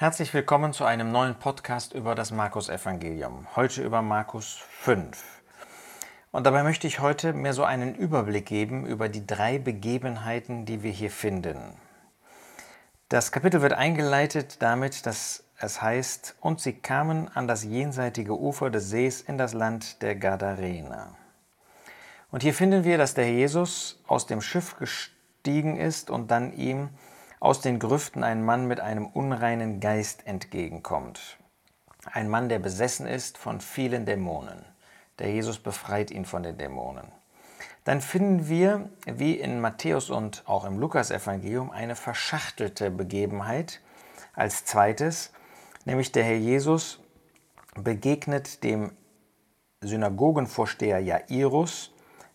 Herzlich willkommen zu einem neuen Podcast über das Markus-Evangelium. Heute über Markus 5. Und dabei möchte ich heute mir so einen Überblick geben über die drei Begebenheiten, die wir hier finden. Das Kapitel wird eingeleitet damit, dass es heißt, und sie kamen an das jenseitige Ufer des Sees in das Land der Gadarener. Und hier finden wir, dass der Jesus aus dem Schiff gestiegen ist und dann ihm aus den Grüften ein Mann mit einem unreinen Geist entgegenkommt. Ein Mann, der besessen ist von vielen Dämonen. Der Jesus befreit ihn von den Dämonen. Dann finden wir, wie in Matthäus und auch im Lukasevangelium, eine verschachtelte Begebenheit als zweites, nämlich der Herr Jesus begegnet dem Synagogenvorsteher Jairus,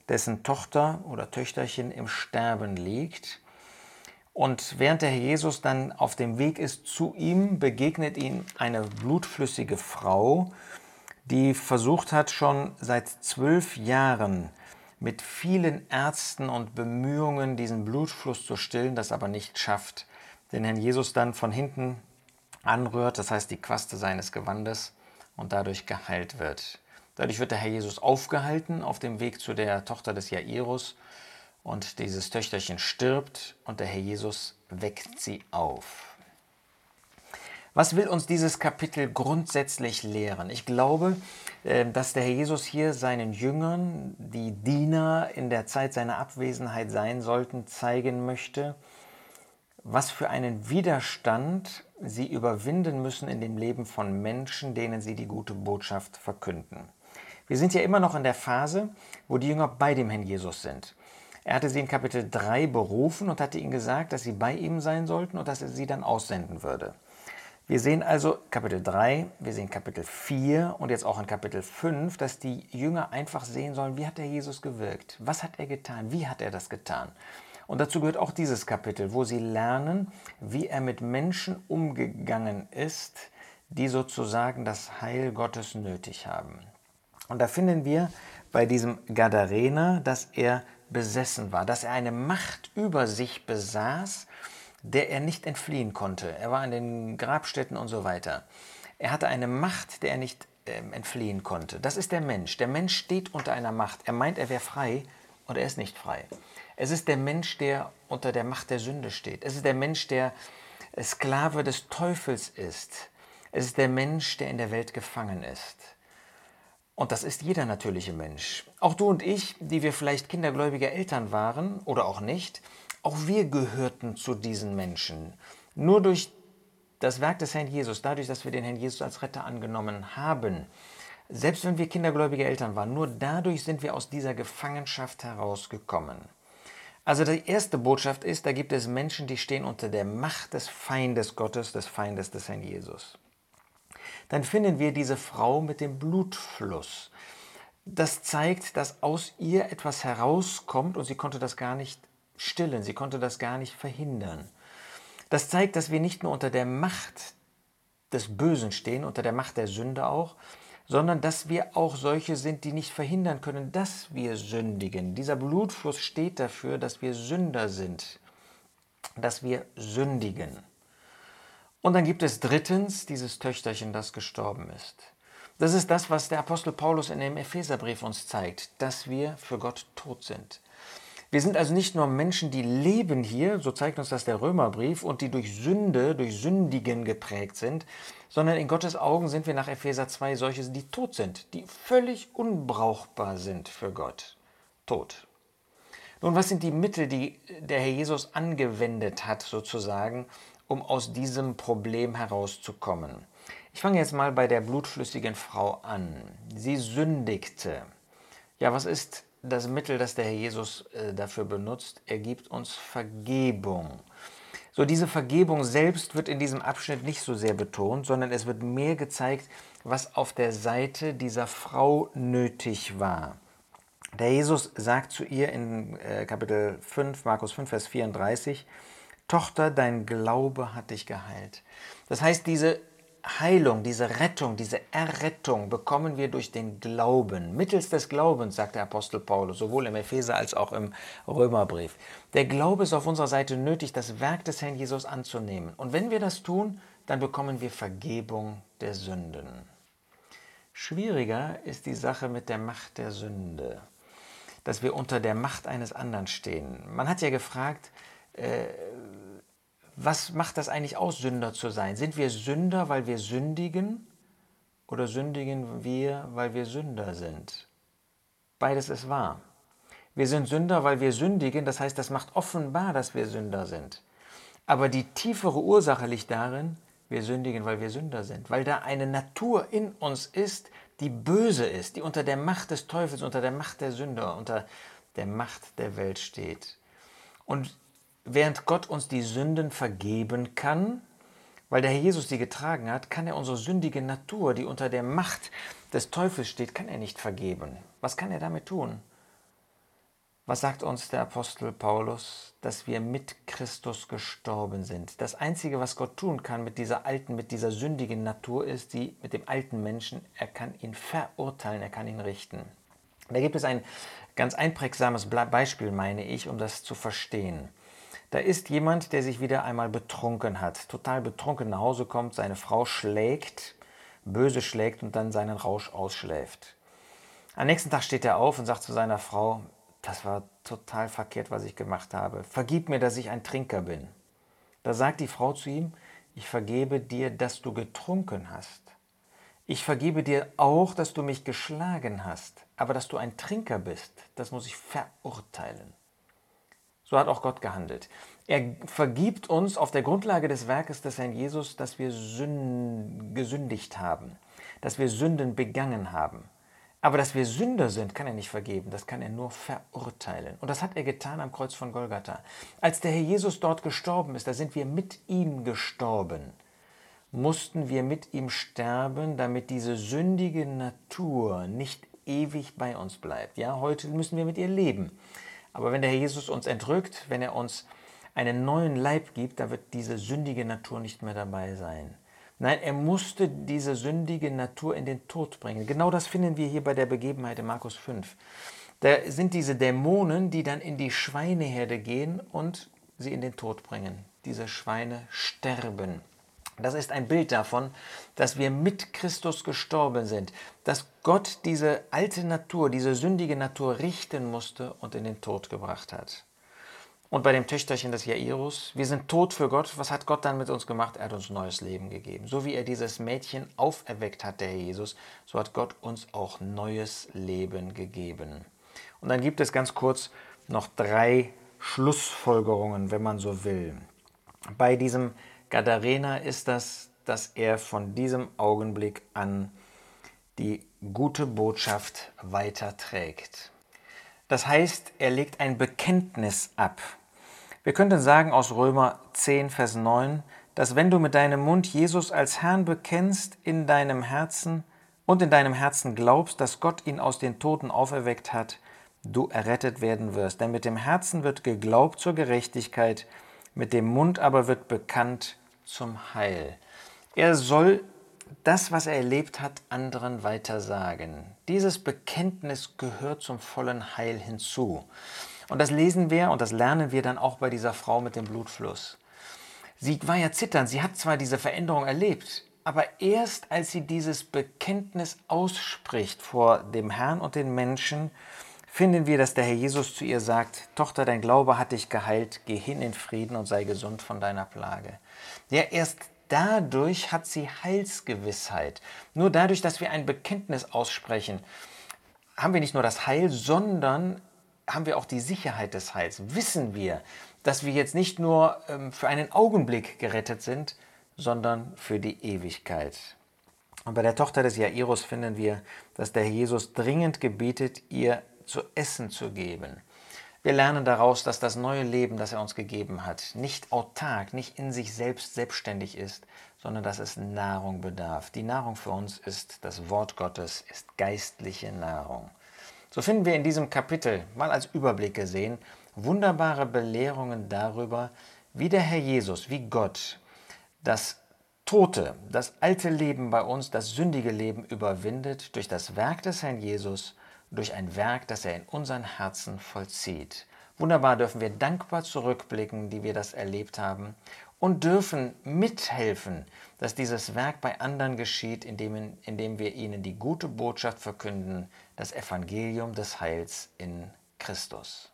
dessen Tochter oder Töchterchen im Sterben liegt und während der Herr Jesus dann auf dem Weg ist zu ihm, begegnet ihm eine blutflüssige Frau, die versucht hat, schon seit zwölf Jahren mit vielen Ärzten und Bemühungen diesen Blutfluss zu stillen, das aber nicht schafft, den Herrn Jesus dann von hinten anrührt, das heißt die Quaste seines Gewandes und dadurch geheilt wird. Dadurch wird der Herr Jesus aufgehalten auf dem Weg zu der Tochter des Jairus und dieses Töchterchen stirbt und der Herr Jesus weckt sie auf. Was will uns dieses Kapitel grundsätzlich lehren? Ich glaube, äh, dass der Herr Jesus hier seinen Jüngern, die Diener in der Zeit seiner Abwesenheit sein sollten, zeigen möchte, was für einen Widerstand sie überwinden müssen in dem Leben von Menschen, denen sie die gute Botschaft verkünden. Wir sind ja immer noch in der Phase, wo die Jünger bei dem Herrn Jesus sind. Er hatte sie in Kapitel 3 berufen und hatte ihnen gesagt, dass sie bei ihm sein sollten und dass er sie dann aussenden würde. Wir sehen also Kapitel 3, wir sehen Kapitel 4 und jetzt auch in Kapitel 5, dass die Jünger einfach sehen sollen, wie hat der Jesus gewirkt? Was hat er getan? Wie hat er das getan? Und dazu gehört auch dieses Kapitel, wo sie lernen, wie er mit Menschen umgegangen ist, die sozusagen das Heil Gottes nötig haben. Und da finden wir bei diesem Gadarener, dass er besessen war, dass er eine Macht über sich besaß, der er nicht entfliehen konnte. Er war an den Grabstätten und so weiter. Er hatte eine Macht, der er nicht äh, entfliehen konnte. Das ist der Mensch. Der Mensch steht unter einer Macht. Er meint, er wäre frei und er ist nicht frei. Es ist der Mensch, der unter der Macht der Sünde steht. Es ist der Mensch, der Sklave des Teufels ist. Es ist der Mensch, der in der Welt gefangen ist. Und das ist jeder natürliche Mensch. Auch du und ich, die wir vielleicht kindergläubige Eltern waren oder auch nicht, auch wir gehörten zu diesen Menschen. Nur durch das Werk des Herrn Jesus, dadurch, dass wir den Herrn Jesus als Retter angenommen haben, selbst wenn wir kindergläubige Eltern waren, nur dadurch sind wir aus dieser Gefangenschaft herausgekommen. Also die erste Botschaft ist, da gibt es Menschen, die stehen unter der Macht des Feindes Gottes, des Feindes des Herrn Jesus dann finden wir diese Frau mit dem Blutfluss. Das zeigt, dass aus ihr etwas herauskommt und sie konnte das gar nicht stillen, sie konnte das gar nicht verhindern. Das zeigt, dass wir nicht nur unter der Macht des Bösen stehen, unter der Macht der Sünde auch, sondern dass wir auch solche sind, die nicht verhindern können, dass wir sündigen. Dieser Blutfluss steht dafür, dass wir Sünder sind, dass wir sündigen. Und dann gibt es drittens dieses Töchterchen, das gestorben ist. Das ist das, was der Apostel Paulus in dem Epheserbrief uns zeigt, dass wir für Gott tot sind. Wir sind also nicht nur Menschen, die leben hier, so zeigt uns das der Römerbrief, und die durch Sünde, durch Sündigen geprägt sind, sondern in Gottes Augen sind wir nach Epheser 2 solche, die tot sind, die völlig unbrauchbar sind für Gott. Tot. Nun, was sind die Mittel, die der Herr Jesus angewendet hat, sozusagen, um aus diesem Problem herauszukommen. Ich fange jetzt mal bei der blutflüssigen Frau an. Sie sündigte. Ja, was ist das Mittel, das der Herr Jesus äh, dafür benutzt? Er gibt uns Vergebung. So, diese Vergebung selbst wird in diesem Abschnitt nicht so sehr betont, sondern es wird mehr gezeigt, was auf der Seite dieser Frau nötig war. Der Jesus sagt zu ihr in äh, Kapitel 5, Markus 5, Vers 34, Tochter, dein Glaube hat dich geheilt. Das heißt, diese Heilung, diese Rettung, diese Errettung bekommen wir durch den Glauben. Mittels des Glaubens, sagt der Apostel Paulus, sowohl im Epheser als auch im Römerbrief. Der Glaube ist auf unserer Seite nötig, das Werk des Herrn Jesus anzunehmen. Und wenn wir das tun, dann bekommen wir Vergebung der Sünden. Schwieriger ist die Sache mit der Macht der Sünde, dass wir unter der Macht eines anderen stehen. Man hat ja gefragt, äh, was macht das eigentlich aus, Sünder zu sein? Sind wir Sünder, weil wir sündigen oder sündigen wir, weil wir Sünder sind? Beides ist wahr. Wir sind Sünder, weil wir sündigen, das heißt, das macht offenbar, dass wir Sünder sind. Aber die tiefere Ursache liegt darin, wir sündigen, weil wir Sünder sind, weil da eine Natur in uns ist, die böse ist, die unter der Macht des Teufels, unter der Macht der Sünder, unter der Macht der Welt steht. Und während Gott uns die Sünden vergeben kann, weil der Herr Jesus sie getragen hat, kann er unsere sündige Natur, die unter der Macht des Teufels steht, kann er nicht vergeben. Was kann er damit tun? Was sagt uns der Apostel Paulus? Dass wir mit Christus gestorben sind. Das Einzige, was Gott tun kann mit dieser alten, mit dieser sündigen Natur ist, die mit dem alten Menschen, er kann ihn verurteilen, er kann ihn richten. Da gibt es ein ganz einprägsames Beispiel, meine ich, um das zu verstehen. Da ist jemand, der sich wieder einmal betrunken hat, total betrunken nach Hause kommt, seine Frau schlägt, böse schlägt und dann seinen Rausch ausschläft. Am nächsten Tag steht er auf und sagt zu seiner Frau, das war total verkehrt, was ich gemacht habe. Vergib mir, dass ich ein Trinker bin. Da sagt die Frau zu ihm, ich vergebe dir, dass du getrunken hast. Ich vergebe dir auch, dass du mich geschlagen hast. Aber dass du ein Trinker bist, das muss ich verurteilen. So hat auch Gott gehandelt. Er vergibt uns auf der Grundlage des Werkes des Herrn Jesus, dass wir gesündigt haben, dass wir Sünden begangen haben. Aber dass wir Sünder sind, kann er nicht vergeben, das kann er nur verurteilen. Und das hat er getan am Kreuz von Golgatha. Als der Herr Jesus dort gestorben ist, da sind wir mit ihm gestorben. Mussten wir mit ihm sterben, damit diese sündige Natur nicht ewig bei uns bleibt. Ja, heute müssen wir mit ihr leben. Aber wenn der Herr Jesus uns entrückt, wenn er uns einen neuen Leib gibt, da wird diese sündige Natur nicht mehr dabei sein. Nein, er musste diese sündige Natur in den Tod bringen. Genau das finden wir hier bei der Begebenheit in Markus 5. Da sind diese Dämonen, die dann in die Schweineherde gehen und sie in den Tod bringen. Diese Schweine sterben. Das ist ein Bild davon, dass wir mit Christus gestorben sind, dass Gott diese alte Natur, diese sündige Natur richten musste und in den Tod gebracht hat. Und bei dem Töchterchen des Jairus, wir sind tot für Gott. Was hat Gott dann mit uns gemacht? Er hat uns neues Leben gegeben. So wie er dieses Mädchen auferweckt hat, der Jesus, so hat Gott uns auch neues Leben gegeben. Und dann gibt es ganz kurz noch drei Schlussfolgerungen, wenn man so will. Bei diesem Gadarener ist das, dass er von diesem Augenblick an die gute Botschaft weiterträgt. Das heißt, er legt ein Bekenntnis ab. Wir könnten sagen aus Römer 10, Vers 9, dass wenn du mit deinem Mund Jesus als Herrn bekennst in deinem Herzen und in deinem Herzen glaubst, dass Gott ihn aus den Toten auferweckt hat, du errettet werden wirst. Denn mit dem Herzen wird geglaubt zur Gerechtigkeit, mit dem Mund aber wird bekannt zum Heil. Er soll das, was er erlebt hat, anderen weitersagen. Dieses Bekenntnis gehört zum vollen Heil hinzu. Und das lesen wir und das lernen wir dann auch bei dieser Frau mit dem Blutfluss. Sie war ja zitternd, sie hat zwar diese Veränderung erlebt, aber erst als sie dieses Bekenntnis ausspricht vor dem Herrn und den Menschen, finden wir, dass der Herr Jesus zu ihr sagt, Tochter, dein Glaube hat dich geheilt, geh hin in Frieden und sei gesund von deiner Plage. Ja, erst dadurch hat sie Heilsgewissheit. Nur dadurch, dass wir ein Bekenntnis aussprechen, haben wir nicht nur das Heil, sondern haben wir auch die Sicherheit des Heils. Wissen wir, dass wir jetzt nicht nur ähm, für einen Augenblick gerettet sind, sondern für die Ewigkeit. Und bei der Tochter des Jairus finden wir, dass der Jesus dringend gebietet, ihr zu essen zu geben. Wir lernen daraus, dass das neue Leben, das er uns gegeben hat, nicht autark, nicht in sich selbst selbstständig ist, sondern dass es Nahrung bedarf. Die Nahrung für uns ist das Wort Gottes, ist geistliche Nahrung. So finden wir in diesem Kapitel, mal als Überblick gesehen, wunderbare Belehrungen darüber, wie der Herr Jesus, wie Gott das Tote, das alte Leben bei uns, das sündige Leben überwindet durch das Werk des Herrn Jesus durch ein Werk, das er in unseren Herzen vollzieht. Wunderbar dürfen wir dankbar zurückblicken, die wir das erlebt haben und dürfen mithelfen, dass dieses Werk bei anderen geschieht, indem, indem wir ihnen die gute Botschaft verkünden, das Evangelium des Heils in Christus.